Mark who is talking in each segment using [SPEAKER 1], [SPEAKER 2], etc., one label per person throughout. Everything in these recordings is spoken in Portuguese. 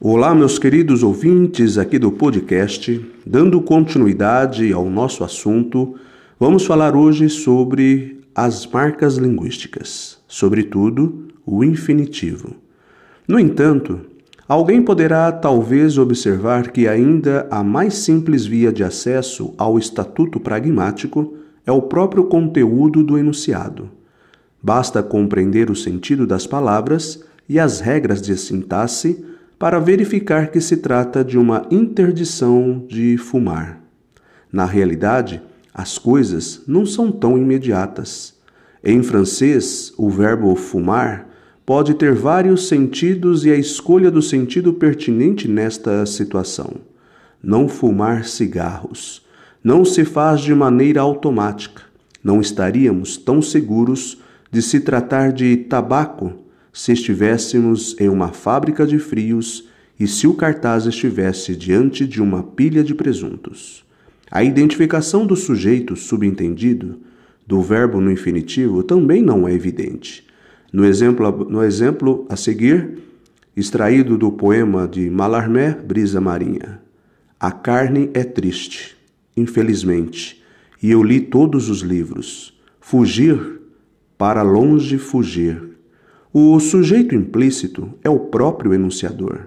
[SPEAKER 1] Olá, meus queridos ouvintes aqui do podcast. Dando continuidade ao nosso assunto, vamos falar hoje sobre as marcas linguísticas, sobretudo o infinitivo. No entanto, alguém poderá talvez observar que ainda a mais simples via de acesso ao estatuto pragmático é o próprio conteúdo do enunciado. Basta compreender o sentido das palavras e as regras de sintaxe para verificar que se trata de uma interdição de fumar. Na realidade, as coisas não são tão imediatas. Em francês, o verbo fumar pode ter vários sentidos e a escolha do sentido pertinente nesta situação. Não fumar cigarros não se faz de maneira automática. Não estaríamos tão seguros de se tratar de tabaco se estivéssemos em uma fábrica de frios e se o cartaz estivesse diante de uma pilha de presuntos. A identificação do sujeito subentendido do verbo no infinitivo também não é evidente. No exemplo, no exemplo a seguir, extraído do poema de Mallarmé, Brisa Marinha. A carne é triste, infelizmente, e eu li todos os livros. Fugir, para longe fugir. O sujeito implícito é o próprio enunciador.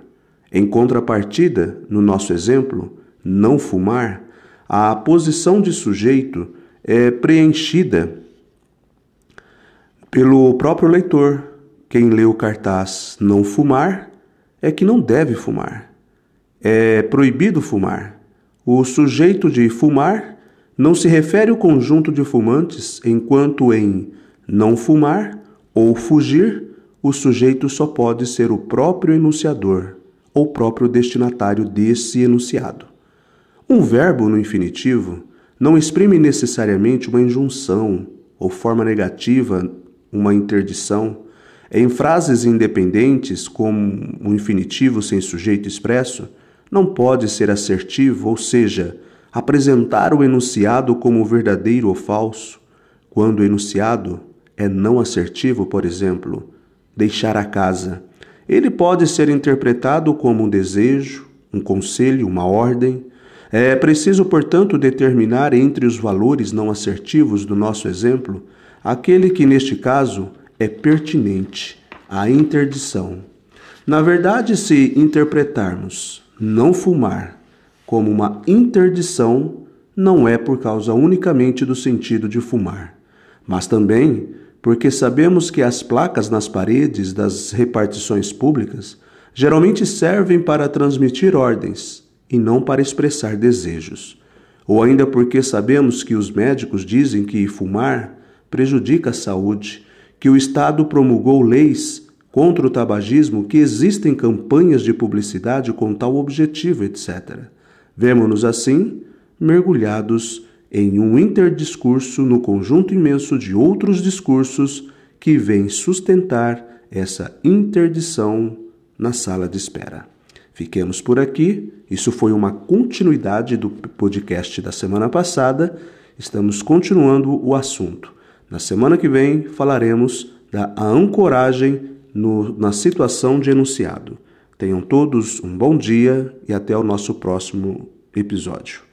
[SPEAKER 1] Em contrapartida, no nosso exemplo, não fumar, a posição de sujeito é preenchida pelo próprio leitor. Quem lê o cartaz não fumar é que não deve fumar. É proibido fumar. O sujeito de fumar não se refere ao conjunto de fumantes, enquanto em não fumar ou fugir o sujeito só pode ser o próprio enunciador ou próprio destinatário desse enunciado. Um verbo no infinitivo não exprime necessariamente uma injunção ou forma negativa, uma interdição. Em frases independentes, como o infinitivo sem sujeito expresso, não pode ser assertivo, ou seja, apresentar o enunciado como verdadeiro ou falso, quando o enunciado é não assertivo, por exemplo, deixar a casa. Ele pode ser interpretado como um desejo, um conselho, uma ordem. É preciso, portanto, determinar entre os valores não assertivos do nosso exemplo aquele que, neste caso, é pertinente, a interdição. Na verdade, se interpretarmos não fumar como uma interdição, não é por causa unicamente do sentido de fumar, mas também porque sabemos que as placas nas paredes das repartições públicas geralmente servem para transmitir ordens e não para expressar desejos. Ou ainda porque sabemos que os médicos dizem que fumar prejudica a saúde, que o Estado promulgou leis contra o tabagismo, que existem campanhas de publicidade com tal objetivo, etc. Vemo-nos assim mergulhados em um interdiscurso no conjunto imenso de outros discursos que vêm sustentar essa interdição na sala de espera. Fiquemos por aqui. Isso foi uma continuidade do podcast da semana passada. Estamos continuando o assunto. Na semana que vem falaremos da ancoragem no, na situação de enunciado. Tenham todos um bom dia e até o nosso próximo episódio.